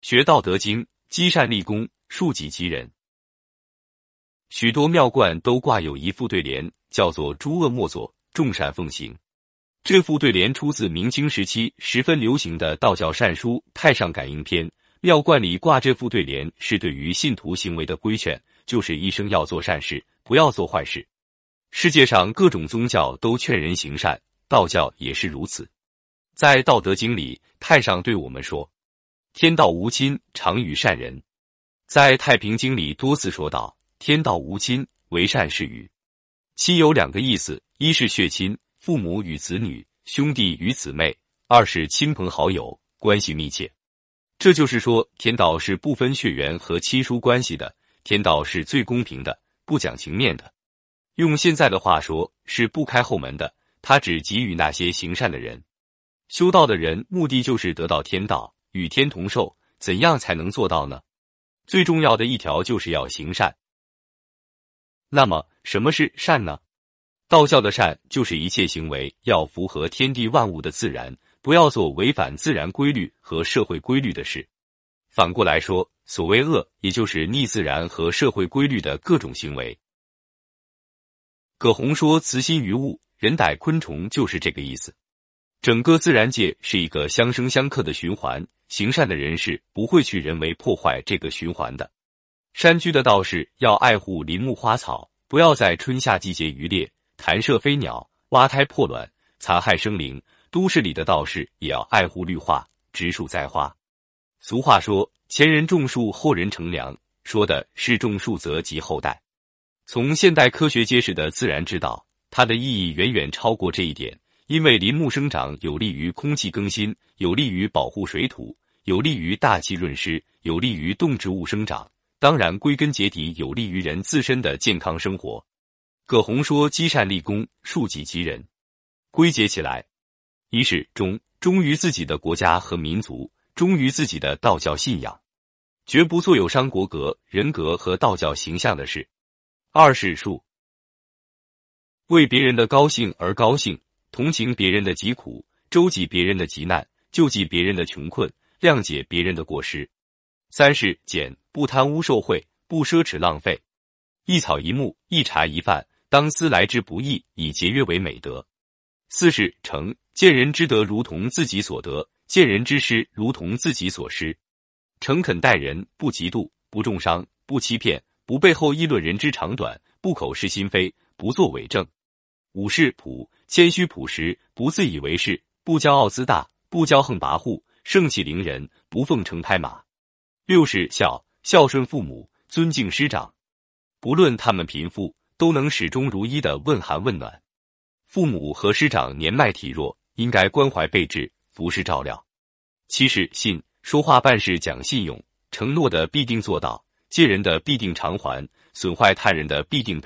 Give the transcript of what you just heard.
学《道德经》，积善立功，庶几及人。许多庙观都挂有一副对联，叫做“诸恶莫作，众善奉行”。这副对联出自明清时期十分流行的道教善书《太上感应篇》。庙观里挂这副对联，是对于信徒行为的规劝，就是一生要做善事，不要做坏事。世界上各种宗教都劝人行善，道教也是如此。在《道德经》里，太上对我们说：“天道无亲，常与善人。”在《太平经》里多次说道：“天道无亲，为善是与。”亲有两个意思：一是血亲，父母与子女、兄弟与姊妹；二是亲朋好友，关系密切。这就是说，天道是不分血缘和亲疏关系的，天道是最公平的，不讲情面的。用现在的话说，是不开后门的。他只给予那些行善的人。修道的人目的就是得到天道，与天同寿。怎样才能做到呢？最重要的一条就是要行善。那么，什么是善呢？道教的善就是一切行为要符合天地万物的自然，不要做违反自然规律和社会规律的事。反过来说，所谓恶，也就是逆自然和社会规律的各种行为。葛洪说：“慈心于物，人逮昆虫，就是这个意思。”整个自然界是一个相生相克的循环，行善的人是不会去人为破坏这个循环的。山居的道士要爱护林木花草，不要在春夏季节渔猎、弹射飞鸟、挖胎破卵、残害生灵；都市里的道士也要爱护绿化，植树栽花。俗话说：“前人种树，后人乘凉”，说的是种树则及后代。从现代科学揭示的自然之道，它的意义远远超过这一点。因为林木生长有利于空气更新，有利于保护水土，有利于大气润湿，有利于动植物生长。当然，归根结底，有利于人自身的健康生活。葛洪说：“积善立功，树己及人。”归结起来，一是忠，忠于自己的国家和民族，忠于自己的道教信仰，绝不做有伤国格、人格和道教形象的事；二是树，为别人的高兴而高兴。同情别人的疾苦，周济别人的急难，救济别人的穷困，谅解别人的过失。三是俭，不贪污受贿，不奢侈浪费。一草一木，一茶一饭，当思来之不易，以节约为美德。四是诚，见人之德如同自己所得，见人之失如同自己所失。诚恳待人，不嫉妒，不重伤，不欺骗，不背后议论人之长短，不口是心非，不作伪证。五是朴。谦虚朴实，不自以为是，不骄傲自大，不骄横跋扈，盛气凌人，不奉承拍马。六是孝，孝顺父母，尊敬师长，不论他们贫富，都能始终如一的问寒问暖。父母和师长年迈体弱，应该关怀备至，服侍照料。七是信，说话办事讲信用，承诺的必定做到，借人的必定偿还，损坏他人的必定。